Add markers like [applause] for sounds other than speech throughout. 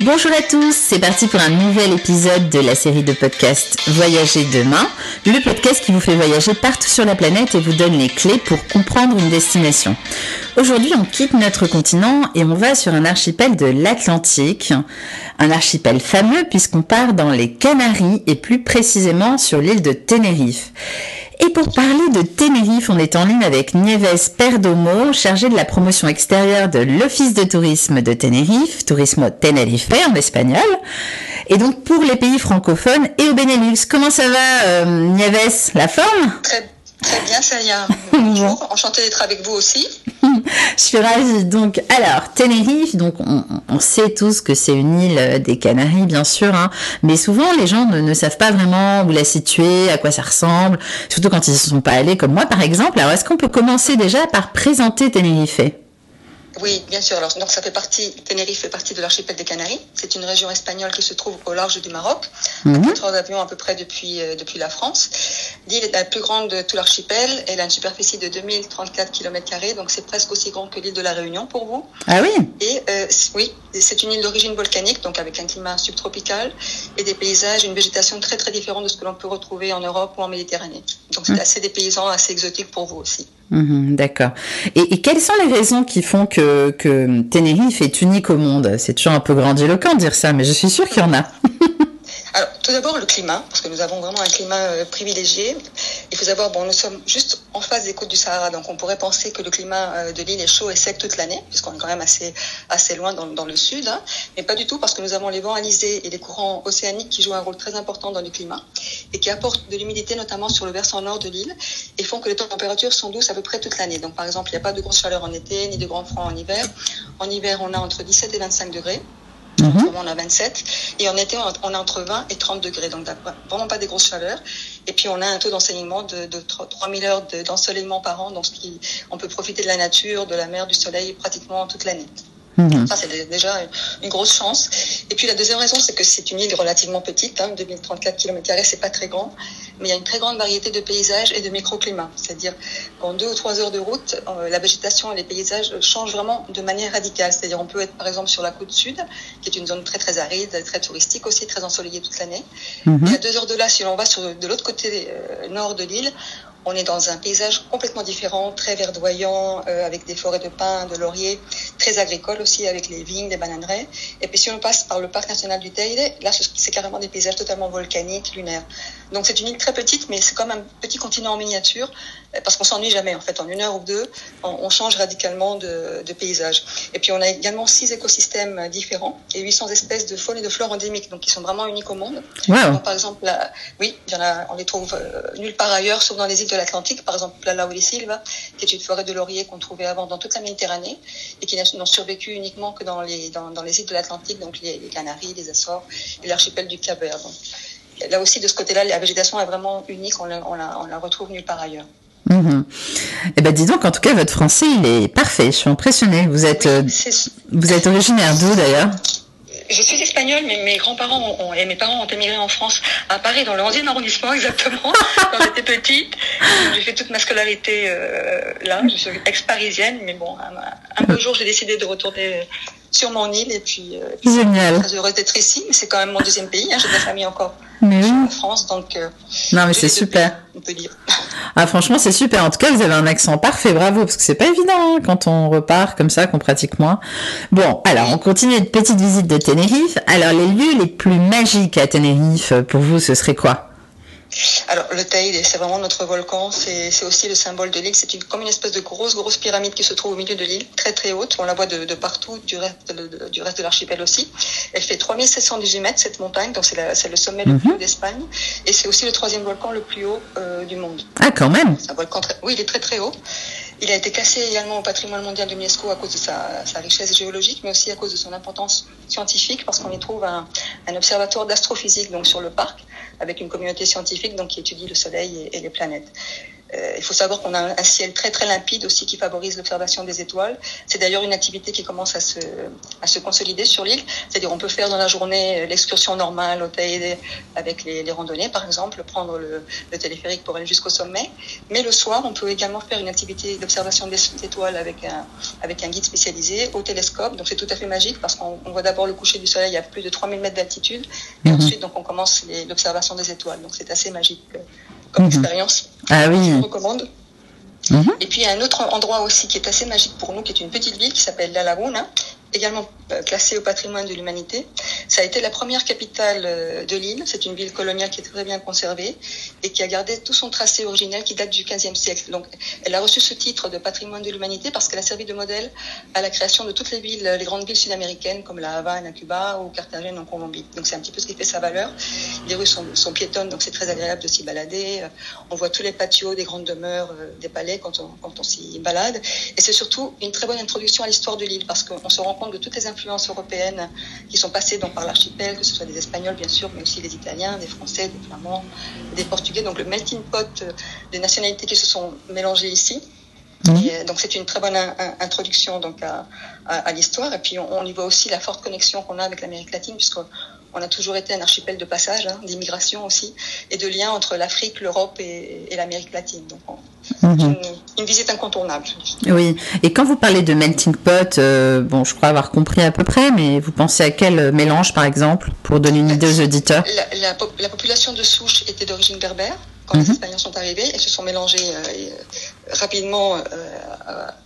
Bonjour à tous, c'est parti pour un nouvel épisode de la série de podcasts Voyager demain, le podcast qui vous fait voyager partout sur la planète et vous donne les clés pour comprendre une destination. Aujourd'hui, on quitte notre continent et on va sur un archipel de l'Atlantique, un archipel fameux puisqu'on part dans les Canaries et plus précisément sur l'île de Tenerife. Et pour parler de Tenerife, on est en ligne avec Nieves Perdomo, chargé de la promotion extérieure de l'Office de tourisme de Tenerife, Turismo Tenerife en espagnol, et donc pour les pays francophones et au Benelux. Comment ça va, euh, Nieves? La forme? Très bien, Célia. [laughs] Bonjour, enchantée d'être avec vous aussi. Je suis ravie. Donc, alors, Tenerife, donc on, on sait tous que c'est une île des Canaries, bien sûr, hein, mais souvent les gens ne, ne, savent pas vraiment où la situer, à quoi ça ressemble, surtout quand ils ne sont pas allés, comme moi par exemple. Alors, est-ce qu'on peut commencer déjà par présenter Tenerife? Oui, bien sûr. Alors, donc, ça fait partie, Tenerife fait partie de l'archipel des Canaries. C'est une région espagnole qui se trouve au large du Maroc, Mhm. à 4 heures d'avion à peu près depuis, euh, depuis la France. L'île est la plus grande de tout l'archipel. Elle a une superficie de 2034 km, donc c'est presque aussi grand que l'île de la Réunion pour vous. Ah oui? Et euh, oui, c'est une île d'origine volcanique, donc avec un climat subtropical et des paysages, une végétation très très différente de ce que l'on peut retrouver en Europe ou en Méditerranée. Donc c'est assez dépaysant, assez exotique pour vous aussi. Mhm, D'accord. Et, et quelles sont les raisons qui font que, que Tenerife est unique au monde? C'est toujours un peu grandiloquent de dire ça, mais je suis sûre qu'il y en a. [laughs] Alors, tout d'abord, le climat, parce que nous avons vraiment un climat euh, privilégié. Il faut savoir, bon, nous sommes juste en face des côtes du Sahara, donc on pourrait penser que le climat euh, de l'île est chaud et sec toute l'année, puisqu'on est quand même assez, assez loin dans, dans le sud, hein. mais pas du tout, parce que nous avons les vents alizés et les courants océaniques qui jouent un rôle très important dans le climat et qui apportent de l'humidité, notamment sur le versant nord de l'île, et font que les températures sont douces à peu près toute l'année. Donc, par exemple, il n'y a pas de grosse chaleur en été, ni de grand froid en hiver. En hiver, on a entre 17 et 25 degrés. Moment, on a 27. Et en été, on a entre 20 et 30 degrés. Donc, vraiment pas des grosses chaleurs. Et puis, on a un taux d'enseignement de, de 3000 heures de- d'ensoleillement par an. Donc, ce qui, on peut profiter de la nature, de la mer, du soleil pratiquement toute l'année. Mhm. Ça, c'est déjà une grosse chance. Et puis, la deuxième raison, c'est que c'est une île relativement petite. Hein, 2034 km, c'est pas très grand. Mais il y a une très grande variété de paysages et de microclimats. C'est-à-dire qu'en deux ou trois heures de route, euh, la végétation et les paysages changent vraiment de manière radicale. C'est-à-dire, on peut être, par exemple, sur la côte sud, qui est une zone très, très aride, très touristique aussi, très ensoleillée toute l'année. Mhm. Et à deux heures de là, si l'on va sur, de l'autre côté euh, nord de l'île, on est dans un paysage complètement différent, très verdoyant, euh, avec des forêts de pins, de lauriers, très agricole aussi, avec les vignes, les bananeraies. Et puis si on passe par le parc national du Teide, là, ce- c'est carrément des paysages totalement volcaniques, lunaires. Donc c'est une île très petite, mais c'est comme un petit continent en miniature, euh, parce qu'on s'ennuie jamais. En fait, en une heure ou deux, on, on change radicalement de, de paysage. Et puis on a également six écosystèmes différents et 800 espèces de faune et de flore endémiques, donc qui sont vraiment uniques au monde. Wow. Donc, par exemple, là, oui, y en a, on les trouve euh, nulle part ailleurs, sauf dans les îles de l'Atlantique. Par exemple, la Lauri Silva, qui est une forêt de lauriers qu'on trouvait avant dans toute la Méditerranée et qui n'ont survécu uniquement que dans les, dans, dans les îles de l'Atlantique, donc les, les Canaries, les Açores et l'archipel du Cap Vert. Donc, là aussi, de ce côté-là, la végétation est vraiment unique, on la, on la, on la retrouve nulle part ailleurs. Mhm. Eh ben, dis donc, en tout cas, votre français, il est parfait. Je suis impressionnée. Vous êtes, euh, vous êtes originaire d'où d'ailleurs? Je suis espagnole, mais mes grands-parents ont- et mes parents ont émigré en France, à Paris, dans le 11e arrondissement [laughs] exactement, quand j'étais petite. J'ai fait toute ma scolarité euh, là. Je suis ex-parisienne, mais bon, un, un beau jour, j'ai décidé de retourner sur mon île et puis, euh, Génial. très heureuse d'être ici. Mais c'est quand même mon deuxième pays. Hein, j'ai de la famille encore Mais oui. en France, donc euh, Non, mais c'est super. pays, on peut dire. Ah, franchement, c'est super. En tout cas, vous avez un accent parfait. Bravo. Parce que c'est pas évident hein, quand on repart comme ça, qu'on pratique moins. Bon, alors, on continue une petite visite de Tenerife. Alors, les lieux les plus magiques à Tenerife, pour vous, ce serait quoi? Alors, le Teide, c'est vraiment notre volcan. C'est aussi le symbole de l'île. C'est une, comme une espèce de grosse, grosse pyramide qui se trouve au milieu de l'île, très, très haute. On la voit de, de partout, du reste de, de- du reste de l'archipel aussi. Elle fait 3718 mètres, cette montagne. Donc, c'est le sommet le plus haut d'Espagne. Et c'est aussi le troisième volcan le plus haut euh, du monde. Ah, quand même. Un volcan très, oui, il est très, très haut. Il a été classé également au patrimoine mondial de l'UNESCO à cause de sa, richesse géologique, mais aussi à cause de son importance scientifique, parce qu'on y trouve un, observatoire d'astrophysique donc sur le parc, avec une communauté scientifique qui étudie le Soleil et les planètes. Il faut savoir qu'on a un ciel très très limpide aussi qui favorise l'observation des étoiles. C'est d'ailleurs une activité qui commence à se, à se consolider sur l'île. C'est-à-dire on peut faire dans la journée l'excursion normale au avec les, les, randonnées par exemple, prendre le, le téléphérique pour aller jusqu'au sommet. Mais le soir, on peut également faire une activité d'observation des étoiles avec un, avec un guide spécialisé au télescope. Donc c'est tout à fait magique parce qu'on voit d'abord le coucher du soleil à plus de 3000 mètres d'altitude et mhm. ensuite donc on commence l'observation des étoiles. Donc c'est assez magique comme expérience. Ah oui. Je recommande. Mhm. Et puis il y a un autre endroit aussi qui est assez magique pour nous, qui est une petite ville qui s'appelle La Laguna, également euh, classée au patrimoine de l'humanité. Ça a été la première capitale euh, de l'île. C'est une ville coloniale qui est très bien conservée et qui a gardé tout son tracé originel qui date du XVe siècle. Donc, elle a reçu ce titre de patrimoine de l'humanité parce qu'elle a servi de modèle à la création de toutes les villes, les grandes villes sud-américaines comme La Havane à Cuba ou Carthagène en Colombie. Donc, c'est un petit peu ce qui fait sa valeur. Les rues sont, piétonnes, donc c'est très agréable de s'y balader. Euh, on voit tous les patios des grandes demeures, des palais quand on, quand on s'y balade. Et c'est surtout une très bonne introduction à l'histoire de l'île parce qu'on se rend compte de toutes les influences européennes qui sont passées donc, par l'archipel, que ce soit des Espagnols bien sûr, mais aussi des Italiens, des Français, des Flamands, des Portugais. Donc le melting pot des nationalités qui se sont mélangées ici. Mmh. Et donc c'est une très bonne introduction donc à, à, l'histoire. Et puis on, y voit aussi la forte connexion qu'on a avec l'Amérique latine, puisqu'on a toujours été un archipel de passage, hein, d'immigration aussi, et de liens entre l'Afrique, l'Europe et, et l'Amérique latine. Donc Mhm. Une, visite incontournable. Oui, et quand vous parlez de melting pot, euh, bon, je crois avoir compris à peu près, mais vous pensez à quel mélange, par exemple, pour donner une idée aux auditeurs? la, la, population de souche était d'origine berbère quand les mhm. Espagnols sont arrivés et se sont mélangés euh, rapidement euh,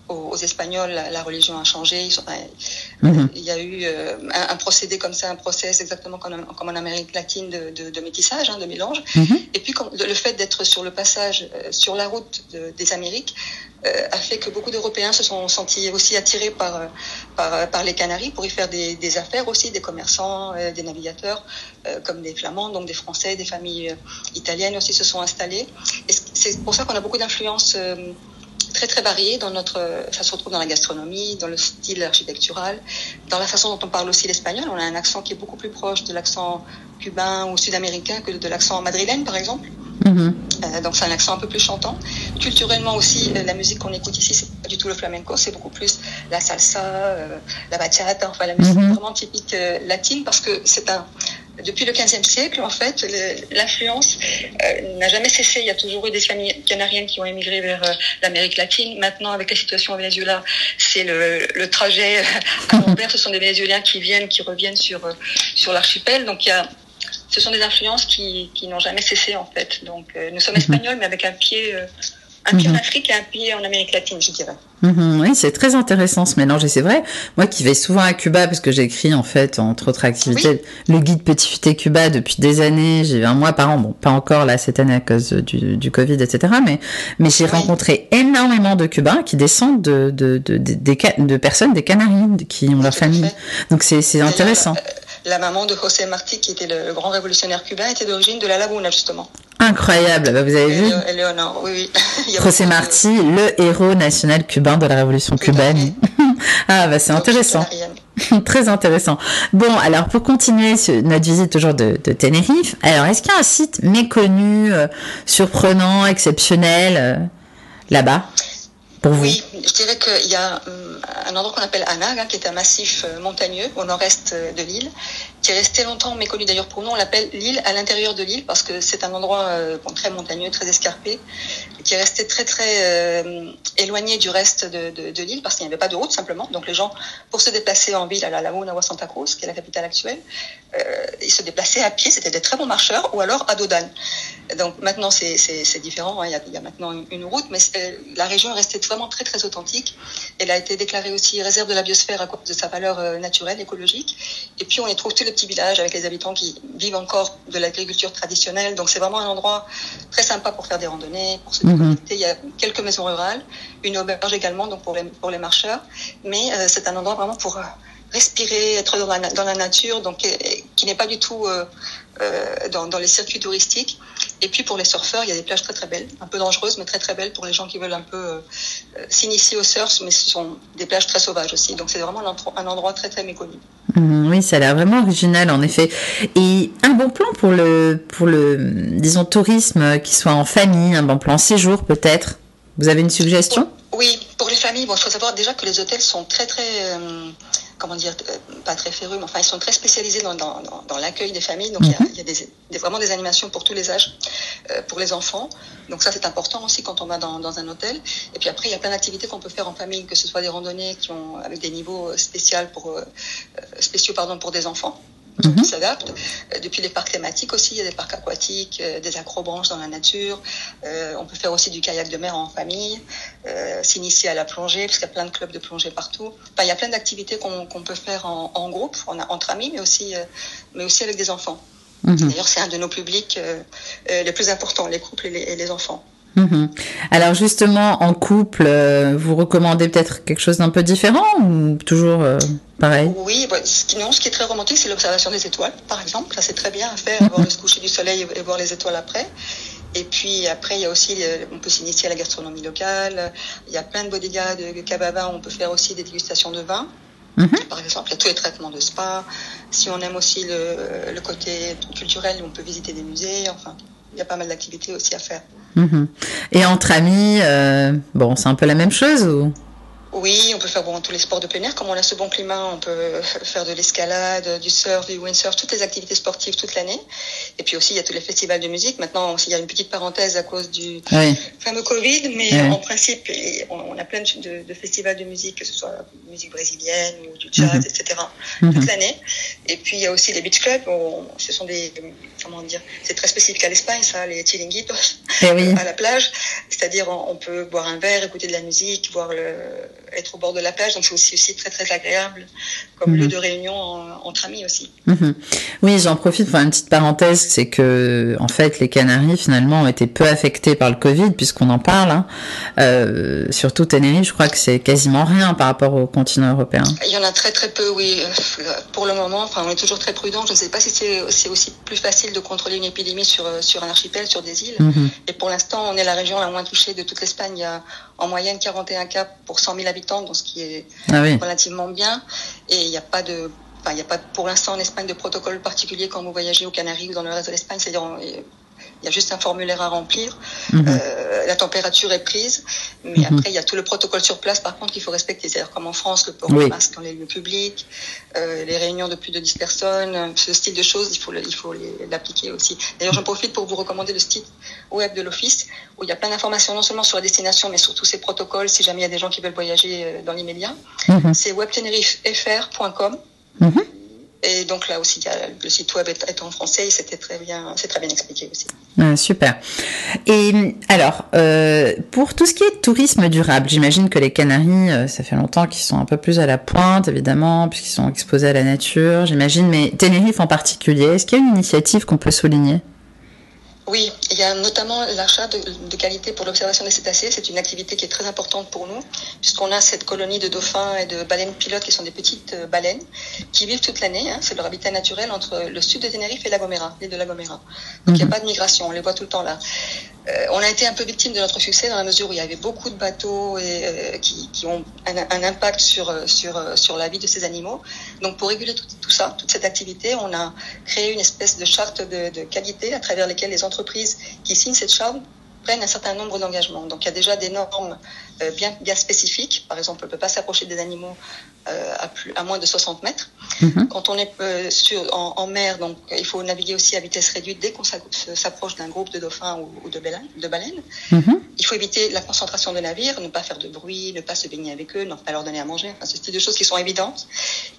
aux, Espagnols. La, religion a changé. Mhm. Il y a eu un, procédé comme ça, un process exactement comme, comme en Amérique latine de, de, métissage, hein, de mélange. Et puis le fait d'être sur le passage, sur la route des Amériques euh, a fait que beaucoup d'Européens se sont sentis aussi attirés par, euh, par, par, les Canaries pour y faire des, des affaires aussi, des commerçants, euh, des navigateurs, comme des Flamands, donc des Français, des familles italiennes aussi se sont installées. Et c'est pour ça qu'on a beaucoup d'influences très très variées dans notre, ça se retrouve dans la gastronomie, dans le style architectural, dans la façon dont on parle aussi l'espagnol. On a un accent qui est beaucoup plus proche de l'accent cubain ou sud-américain que de l'accent madrilène, par exemple. Mhm. Euh, donc c'est un accent un peu plus chantant. Culturellement aussi, euh, la musique qu'on écoute ici, c'est pas du tout le flamenco, c'est beaucoup plus la salsa, euh, la bachata, enfin la musique mhm. vraiment typique latine, parce que c'est un depuis le XVe siècle, en fait, l'influence n'a jamais cessé. Il y a toujours eu des familles canariennes qui ont émigré vers l'Amérique latine. Maintenant, avec la situation au Venezuela, c'est le, le, trajet à [laughs] l'envers. Ce sont des Vénézuéliens qui viennent, qui reviennent sur sur l'archipel. Donc il y a ce sont des influences qui, qui n'ont jamais cessé en fait. Donc euh, nous sommes mhm. espagnols, mais avec un pied, euh, un pied en mhm. Afrique et un pied en Amérique latine, je dirais. Mhm, oui, c'est très intéressant ce mélange et c'est vrai. Moi qui vais souvent à Cuba parce que j'écris en fait entre autres activités le guide Petit Futé Cuba depuis des années. J'ai un mois par an, bon pas encore là cette année à cause du, du Covid etc. Mais mais j'ai rencontré énormément de Cubains qui descendent de de, de, de, de personnes des Canaries qui ont leur famille. Donc c'est intéressant. Euh, la maman de José Martí, qui était le, grand révolutionnaire cubain, était d'origine de la Laguna, justement. Incroyable, bah, vous avez vu Éléonore, oui, oui. [laughs] José Martí, le héros national cubain de la révolution cubaine. [laughs] ah, bah c'est intéressant. [laughs] Très intéressant. Bon, alors pour continuer notre visite toujours de, de Tenerife, alors est-ce qu'il y a un site méconnu, euh, surprenant, exceptionnel euh, là-bas? Oui, je dirais qu'il y a hum, un endroit qu'on appelle Anag, hein, qui est un massif euh, montagneux au nord-est euh, de l'île, qui est resté longtemps méconnu d'ailleurs pour nous. On l'appelle l'île à l'intérieur de l'île parce que c'est un endroit euh, très montagneux, très escarpé, qui est resté très très éloigné du reste de, l'île parce qu'il n'y avait pas de route simplement. Donc les gens, pour se déplacer en ville à la Laguna ou à Santa Cruz, qui est la capitale actuelle, ils se déplaçaient à pied. C'était des très bons marcheurs ou alors à dos. Donc maintenant c'est différent. Hein. Il, y a, maintenant une, une route, mais la région est restée vraiment très très authentique. Elle a été déclarée aussi réserve de la biosphère à cause de sa valeur euh, naturelle, écologique. Et puis on y trouve tous les petits villages avec les habitants qui vivent encore de l'agriculture traditionnelle. Donc c'est vraiment un endroit très sympa pour faire des randonnées, pour se mhm. déconnecter. Il y a quelques maisons rurales, une auberge également donc pour les, pour les marcheurs. Mais euh, c'est un endroit vraiment pour euh, respirer, être dans la, dans la nature, donc qui n'est pas du tout euh, dans, dans, les circuits touristiques. Et puis pour les surfeurs, il y a des plages très très belles, un peu dangereuses, mais très très belles pour les gens qui veulent un peu euh, s'initier au surf, mais ce sont des plages très sauvages aussi. Donc c'est vraiment un endroit très très méconnu. Mmh, oui, ça a l'air vraiment original en effet. Et un bon plan pour le, pour le, disons, tourisme qui soit en famille, un bon plan séjour peut-être? Vous avez une suggestion? Oui, pour les familles, bon, il faut savoir déjà que les hôtels sont très très comment dire, euh, pas très férus, mais enfin, ils sont très spécialisés dans, dans, dans l'accueil des familles. Donc, il y a, mhm. y a des, vraiment des animations pour tous les âges, euh, pour les enfants. Donc, ça, c'est important aussi quand on va dans, dans, un hôtel. Et puis après, il y a plein d'activités qu'on peut faire en famille, que ce soit des randonnées qui ont, avec des niveaux spéciaux pour, euh, spéciaux, pardon, pour des enfants mhm. s'adaptent. Euh, depuis les parcs thématiques aussi, il y a des parcs aquatiques, euh, des acrobranches dans la nature. Euh, on peut faire aussi du kayak de mer en famille, s'initier à la plongée, parce qu'il y a plein de clubs de plongée partout. Enfin, il y a plein d'activités qu'on peut faire en, en groupe, entre amis, mais aussi, mais aussi avec des enfants. Mhm. D'ailleurs, c'est un de nos publics les plus importants, les couples et les, et les enfants. Mhm. Alors justement, en couple, vous recommandez peut-être quelque chose d'un peu différent ou toujours pareil? Oui, bah, ce, qui, non, ce qui est très romantique, c'est l'observation des étoiles, par exemple. Ça, c'est très bien à faire, voir le coucher du soleil et, voir les étoiles après. Et puis après, il y a aussi, on peut s'initier à la gastronomie locale. Il y a plein de bodegas, de kebabs. On peut faire aussi des dégustations de vin. Mhm. Par exemple, il y a tous les traitements de spa. Si on aime aussi le, le, côté culturel, on peut visiter des musées. Enfin, il y a pas mal d'activités aussi à faire. Mhm. Et entre amis, euh, bon, c'est un peu la même chose ou? Oui, on peut faire bon, tous les sports de plein air. Comme on a ce bon climat, on peut faire de l'escalade, du surf, du windsurf, toutes les activités sportives toute l'année. Et puis aussi, il y a tous les festivals de musique. Maintenant, il y a une petite parenthèse à cause du fameux Covid, mais en principe, on, a plein de, de, festivals de musique, que ce soit musique brésilienne ou du jazz, mhm. etc., toute mhm. l'année. Et puis, il y a aussi les beach clubs. ce sont des, comment dire, c'est très spécifique à l'Espagne, ça, les chiringuitos, eh [laughs] à la plage. C'est-à-dire, on, on peut boire un verre, écouter de la musique, voir le être au bord de la plage, donc c'est aussi, aussi très très agréable comme lieu mhm. de réunion entre amis aussi. Mhm. Oui, j'en profite pour une petite parenthèse, c'est que en fait les Canaries finalement ont été peu affectés par le Covid puisqu'on en parle. Hein. Euh, surtout Tenerife, je crois que c'est quasiment rien par rapport au continent européen. Il y en a très très peu, oui. Pour le moment, enfin, on est toujours très prudent. Je ne sais pas si c'est aussi plus facile de contrôler une épidémie sur, sur un archipel, sur des îles. Mhm. Et pour l'instant, on est la région la moins touchée de toute l'Espagne. Il y a en moyenne 41 cas pour 100 000 habitants, donc ce qui est ah relativement bien. Et il n'y a pas de Enfin, il n'y a pas pour l'instant en Espagne de protocole particulier quand vous voyagez aux Canaries ou dans le reste de l'Espagne. C'est-à-dire, il y a juste un formulaire à remplir. Mhm. Euh, la température est prise, mais mhm. après il y a tout le protocole sur place. Par contre, qu'il faut respecter, c'est-à-dire comme en France, le port de masque dans les lieux publics, euh, les réunions de plus de 10 personnes, ce style de choses, il faut il faut l'appliquer aussi. D'ailleurs, j'en profite pour vous recommander le site web de l'office où il y a plein d'informations non seulement sur la destination, mais sur tous ces protocoles. Si jamais il y a des gens qui veulent voyager euh, dans l'immédiat, mhm. c'est webtenerifefr.com. Et donc là aussi, le site web est, en français et c'était très bien, c'est très bien expliqué aussi. Ah, super. Et alors, euh, pour tout ce qui est tourisme durable, j'imagine que les Canaries, euh, ça fait longtemps qu'ils sont un peu plus à la pointe, évidemment, puisqu'ils sont exposés à la nature, j'imagine. Mais Tenerife en particulier, est-ce qu'il y a une initiative qu'on peut souligner? Oui, il y a notamment l'achat de, de, qualité pour l'observation des cétacés. C'est une activité qui est très importante pour nous, puisqu'on a cette colonie de dauphins et de baleines pilotes qui sont des petites euh, baleines qui vivent toute l'année. Hein. C'est leur habitat naturel entre le sud de Tenerife et la Gomera, l'île de la Gomera. Donc il n'y a mhm. pas de migration, on les voit tout le temps là. Euh, on a été un peu victime de notre succès dans la mesure où il y avait beaucoup de bateaux euh, qui, ont un, impact sur, sur, la vie de ces animaux. Donc pour réguler tout, ça, toute cette activité, on a créé une espèce de charte de, qualité à travers lesquelles les entreprises qui signent cette charte prennent un certain nombre d'engagements. Donc il y a déjà des normes euh, bien, bien spécifiques. Par exemple, on ne peut pas s'approcher des animaux euh, à, plus, à moins de 60 mètres. Mhm. Quand on est euh, sur, en, en, mer, donc il faut naviguer aussi à vitesse réduite dès qu'on s'approche d'un groupe de dauphins ou, ou de baleines. De baleines. Mhm. Il faut éviter la concentration de navires, ne pas faire de bruit, ne pas se baigner avec eux, ne pas leur donner à manger. Enfin, ce type de choses qui sont évidentes,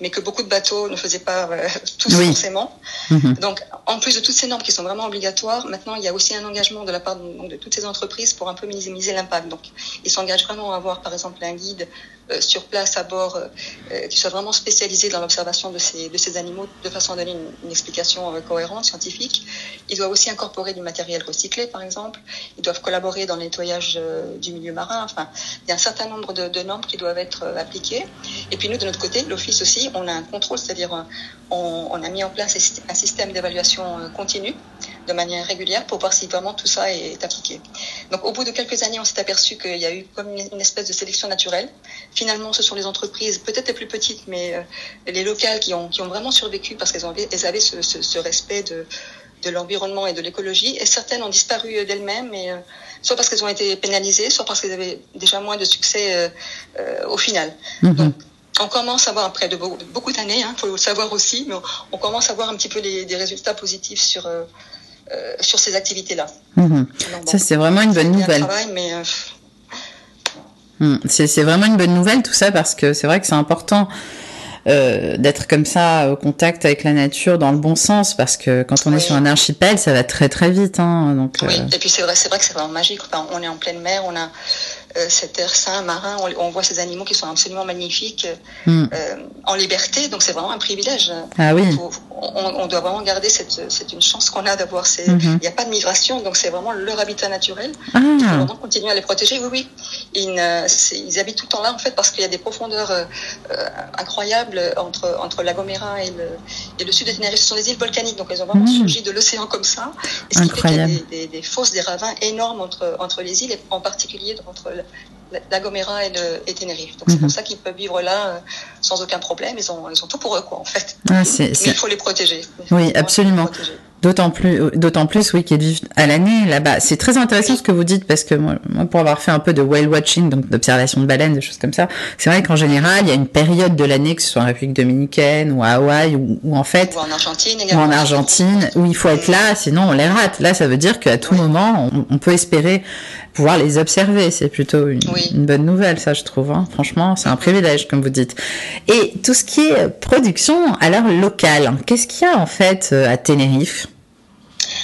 mais que beaucoup de bateaux ne faisaient pas euh, [laughs] tous oui. forcément. Mhm. Donc, en plus de toutes ces normes qui sont vraiment obligatoires, maintenant il y a aussi un engagement de la part de, de toutes ces entreprises pour un peu minimiser l'impact. Donc, ils s'engagent vraiment à avoir, par exemple, un guide euh, sur place à bord euh, euh, qui soit vraiment spécialisé dans l'observation de ces, de ces animaux de façon à donner une, explication euh, cohérente, scientifique. Ils doivent aussi incorporer du matériel recyclé, par exemple. Ils doivent collaborer dans le nettoyage euh, du milieu marin. Enfin, il y a un certain nombre de, de normes qui doivent être euh, appliquées. Et puis nous, de notre côté, l'Office aussi, on a un contrôle, c'est-à-dire on, on, a mis en place un système d'évaluation continue de manière régulière pour voir si vraiment tout ça est appliqué. Donc au bout de quelques années, on s'est aperçu qu'il y a eu comme une espèce de sélection naturelle. Finalement, ce sont les entreprises, peut-être les plus petites, mais euh, les locales qui ont, qui ont vraiment survécu parce qu'elles avaient, elles avaient ce, ce, ce respect de, de l'environnement et de l'écologie. Et certaines ont disparu d'elles-mêmes, et, euh, soit parce qu'elles ont été pénalisées, soit parce qu'elles avaient déjà moins de succès euh, euh, au final. Mhm. Donc, on commence à voir, après de beau- beaucoup d'années, il faut le savoir aussi, mais on, on commence à voir un petit peu les, des résultats positifs sur, euh, sur ces activités-là. Mhm. Ça, c'est vraiment une bonne nouvelle. travail, mais euh, Mm. C'est vraiment une bonne nouvelle tout ça parce que c'est vrai que c'est important euh, d'être comme ça au contact avec la nature dans le bon sens parce que quand on est sur un archipel ça va très très vite hein, donc Oui, euh, et puis c'est vrai, c'est vrai que c'est vraiment magique. Enfin, on est en pleine mer, on a euh, cet air sain marin, on, on voit ces animaux qui sont absolument magnifiques mm. euh, en liberté, donc c'est vraiment un privilège. ah oui Faut- on, on doit vraiment garder cette, c'est une chance qu'on a d'avoir ces. Mhm. Il n'y a pas de migration, donc c'est vraiment leur habitat naturel. Il faut ah vraiment continuer à les protéger. Oui, oui. Ils, habitent tout le temps là, en fait, parce qu'il y a des profondeurs euh, incroyables entre, entre La Gomera et le, et le sud de Tenerife. Ce sont des îles volcaniques, donc elles ont vraiment Mhm. surgi de l'océan comme ça. Et ce qui fait qu'il y a Incroyable. des, des, des fosses, des ravins énormes entre, entre les îles, et en particulier entre la, Gomera et, le, et Tenerife. Donc c'est Mhm. pour ça qu'ils peuvent vivre là euh, sans aucun problème. Ils ont, ils ont tout pour eux, quoi, en fait. Ah, Mais il faut les protéger. Oui, absolument. D'autant plus, d'autant plus, oui, qu'ils vivent à l'année là-bas. C'est très intéressant ce que vous dites parce que moi, moi, pour avoir fait un peu de whale watching, donc d'observation de baleines, des choses comme ça, c'est vrai qu'en général, il y a une période de l'année, que ce soit en République dominicaine ou à Hawaï, où, où en fait, Ou en Argentine ou également. en Argentine, où il faut être là, sinon on les rate. Là, ça veut dire qu'à tout moment, on, on peut espérer pouvoir les observer. C'est plutôt une, Oui. une bonne nouvelle, ça, je trouve. hein. Franchement, c'est un privilège, comme vous dites. Et tout ce qui est production, alors locale, qu'est-ce qu'il y a en fait euh, à Tenerife?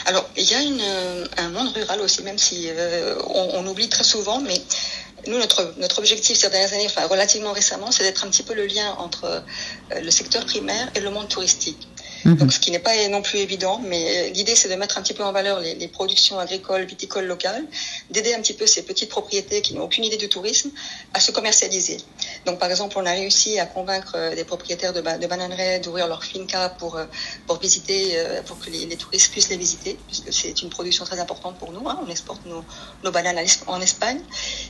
Alors, il y a une, euh, un monde rural aussi, même si euh, on, on oublie très souvent, mais nous, notre, notre objectif ces dernières années, enfin relativement récemment, c'est d'être un petit peu le lien entre euh, le secteur primaire et le monde touristique. Mhm. Donc, ce qui n'est pas non plus évident, mais euh, l'idée, c'est de mettre un petit peu en valeur les, les productions agricoles, viticoles locales, d'aider un petit peu ces petites propriétés qui n'ont aucune idée du tourisme à se commercialiser. Donc, par exemple, on a réussi à convaincre euh, des propriétaires de, ba- bananeraies d'ouvrir leur finca pour, euh, pour visiter, pour que les, les touristes puissent les visiter, puisque c'est une production très importante pour nous. hein. On exporte nos, nos bananes en Espagne.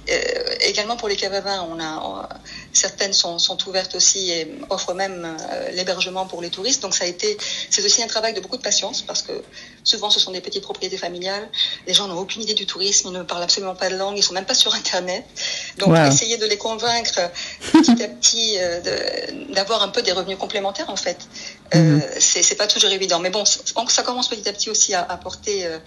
Euh, également pour les caves on a, certaines sont, sont ouvertes aussi et offrent même l'hébergement pour les touristes. Donc ça a été, c'est aussi un travail de beaucoup de patience parce que souvent ce sont des petites propriétés familiales. Les gens n'ont aucune idée du tourisme, ils ne parlent absolument pas de langue, ils sont même pas sur Internet. Donc Wow. essayer de les convaincre petit à petit euh, d'avoir un peu des revenus complémentaires en fait. Euh, Mhm. c'est c'est pas toujours évident, mais bon, ça commence petit à petit aussi à, à porter euh,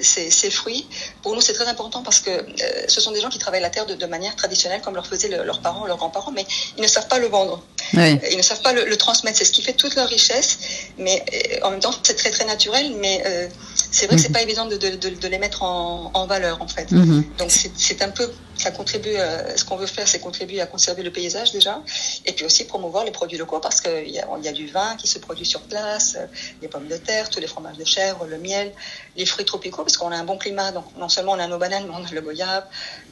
ses, ses fruits. Pour nous, c'est très important parce que euh, ce sont des gens qui travaillent la terre de, de manière traditionnelle, comme leur faisaient le- leurs parents, leurs grands-parents, mais ils ne savent pas le vendre. Oui. Ils ne savent pas le, le transmettre. C'est ce qui fait toute leur richesse, mais en même temps, c'est très très naturel. Mais c'est vrai que c'est Mhm. pas évident de, de, les mettre en, en valeur en fait. Mhm. Donc c'est un peu, ça contribue. euh, ce qu'on veut faire, c'est contribuer à conserver le paysage déjà, et puis aussi promouvoir les produits locaux parce qu'il y, a- il y a du vin qui se produit sur place, euh, les pommes de terre, tous les fromages de chèvre, le miel, les fruits tropicaux parce qu'on a un bon climat. Donc non seulement on a nos bananes, mais on a le goyave,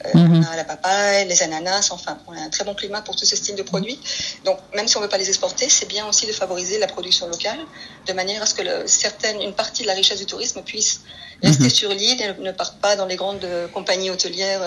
euh, Mhm. on a la papaye, les ananas. Enfin, on a un très bon climat pour tous ces styles de produits. Donc même si on veut pas les exporter, c'est bien aussi de favoriser la production locale de manière à ce que le, certaines, une partie de la richesse du tourisme puisse rester Mhm. sur l'île et ne parte pas dans les grandes euh, compagnies hôtelières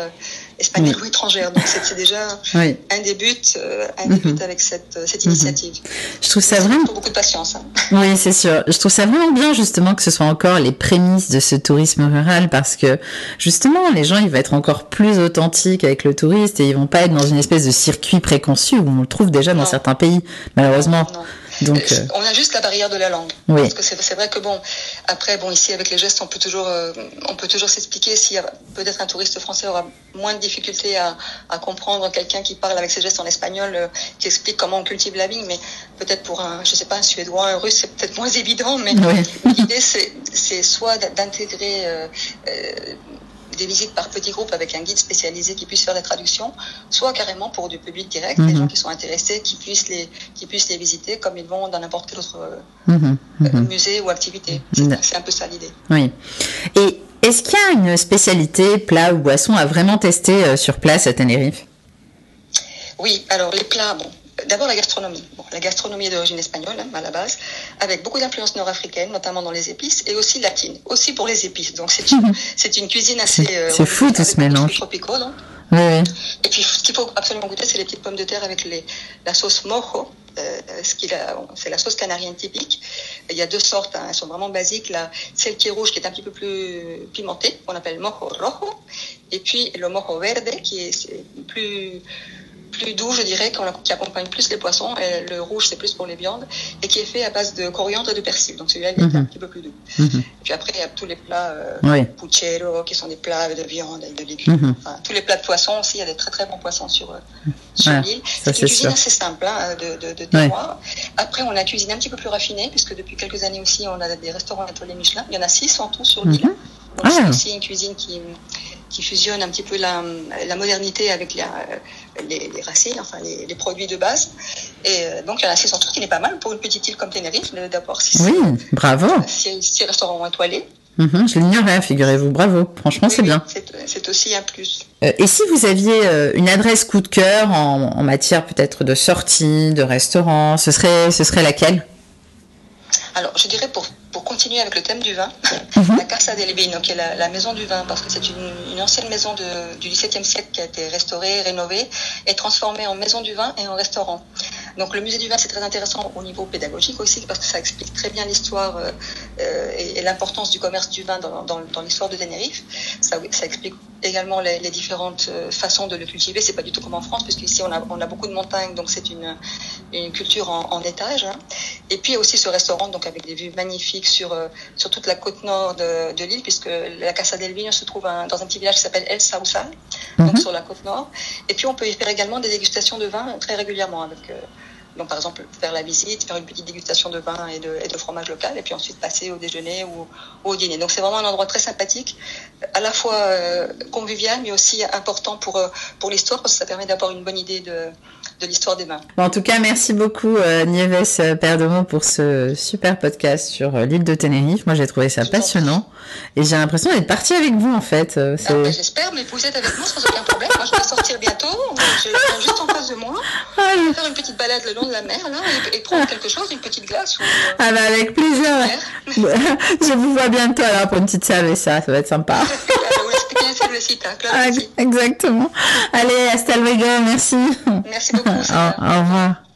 espagnoles ou étrangères. Donc c'est déjà Oui. un des buts, euh, un des Mhm. avec cette, euh, cette initiative. Je trouve ça Il vraiment. faut beaucoup de patience. hein. Oui, c'est sûr. Je trouve ça vraiment bien justement que ce soit encore les prémices de ce tourisme rural parce que justement les gens ils vont être encore plus authentiques avec le touriste et ils vont pas être dans une espèce de circuit préconçu où on le trouve déjà dans Non. certains pays malheureusement. Non. Donc Euh, On a juste la barrière de la langue. oui. Parce que c'est vrai que bon, après bon ici avec les gestes on peut toujours euh, on peut toujours s'expliquer. Si peut-être un touriste français aura moins de difficultés à, à comprendre quelqu'un qui parle avec ses gestes en espagnol euh, qui explique comment on cultive la vigne, mais peut-être pour un je sais pas un suédois, un russe c'est peut-être moins [laughs] évident, mais Oui. l'idée c'est c'est soit d'intégrer euh, euh, des visites par petits groupes avec un guide spécialisé qui puisse faire la traduction, soit carrément pour du public direct, Mhm. des gens qui sont intéressés, qui puissent les, qui puissent les visiter comme ils vont dans n'importe quel autre euh, Mhm, euh, mhm. musée ou activité. Mhm. C'est c'est un peu ça l'idée. Oui. Et est-ce qu'il y a une spécialité, plat ou boisson à vraiment tester euh, sur place à Tenerife? Oui, alors les plats, bon, D'abord la gastronomie. Bon, la gastronomie est d'origine espagnole hein, à la base, avec beaucoup d'influences nord-africaines, notamment dans les épices, et aussi latine, aussi pour les épices. Donc c'est une, [laughs] c'est une cuisine assez. euh, c'est fou tout ce mélange. Tropicaux, donc. Oui, oui. Et puis ce qu'il faut absolument goûter, c'est les petites pommes de terre avec les, la sauce mojo. Euh, ce qu'il a, c'est la sauce canarienne typique. Il y a deux sortes, hein, elles sont vraiment basiques. La, celle qui est rouge, qui est un petit peu plus pimentée, qu'on appelle mojo rojo, et puis le mojo verde, qui est, plus plus doux, je dirais, qui accompagne plus les poissons. Et le rouge, c'est plus pour les viandes, et qui est fait à base de coriandre et de persil. Donc celui-là, il est Mhm. un petit peu plus doux. Mhm. Et puis après, il y a tous les plats euh, Oui. puchero, qui sont des plats de viande et de légumes. Mhm. Enfin, tous les plats de poissons aussi, il y a des très très bons poissons sur, euh, sur Ouais, l'île. C'est une cuisine sûr. assez simple hein, de, de, de terroir. Après, on a une cuisine un petit peu plus raffinée, puisque depuis quelques années aussi, on a des restaurants étoilés Michelin. Il y en a six en tout sur l'île. Donc Ah. c'est aussi une cuisine qui, qui fusionne un petit peu la, la modernité avec la, les, les racines, enfin les, les produits de base. Et euh, donc il y en a six en tout, ce qui n'est pas mal pour une petite île comme Tenerife, d'avoir six, Oui, bravo. six, six restaurants étoilés. Mhm, je l'ignorais, figurez-vous, bravo. Franchement, c'est Oui, bien. C'est c'est aussi un plus. Euh, et si vous aviez euh, une adresse coup de cœur en, en matière peut-être de sortie, de restaurant, ce serait, ce serait laquelle? Alors, je dirais pour, pour continuer avec le thème du vin, Mhm. [laughs] la Casa del Vino, qui est la, la maison du vin, parce que c'est une, une ancienne maison de, du XVIIe siècle qui a été restaurée, rénovée et transformée en maison du vin et en restaurant. Donc, le musée du vin, c'est très intéressant au niveau pédagogique aussi, parce que ça explique très bien l'histoire euh, euh, et, et l'importance du commerce du vin dans, dans, dans l'histoire de Tenerife. Ça, ça explique également les, les différentes euh, façons de le cultiver. C'est pas du tout comme en France, puisque ici on a, on a beaucoup de montagnes, donc c'est une, une culture en, en étage. hein. Et puis aussi ce restaurant, donc avec des vues magnifiques sur, euh, sur toute la côte nord de, de l'île, puisque la Casa del Vino se trouve un- dans un petit village qui s'appelle El Sausal, donc Mhm. sur la côte nord. Et puis on peut y faire également des dégustations de vin très régulièrement. Avec, euh, donc par exemple faire la visite, faire une petite dégustation de vin et de, et de fromage local, et puis ensuite passer au déjeuner ou, ou au dîner. Donc c'est vraiment un endroit très sympathique, à la fois euh, convivial, mais aussi important pour, euh, pour l'histoire, parce que ça permet d'avoir une bonne idée de, de l'histoire des. Bon, En tout cas, merci beaucoup euh, Nieves euh, Perdomo pour ce super podcast sur euh, l'île de Tenerife. Moi, j'ai trouvé ça passionnant et j'ai l'impression d'être partie avec vous en fait. Euh, Ah, ben, J'espère, mais vous êtes avec moi sans aucun problème. Moi, je vais sortir bientôt. Je viens juste en face de moi. Ah, Je vais faire une petite balade le long de la mer là, et, et prendre quelque chose, une petite glace. Ou, ah bah avec plaisir. [laughs] Je vous vois bientôt alors pour une petite cerveza, ça va être sympa. [laughs] Ah, sí. exactement. Allez, hasta luego, merci. Merci beaucoup. [laughs] Au revoir.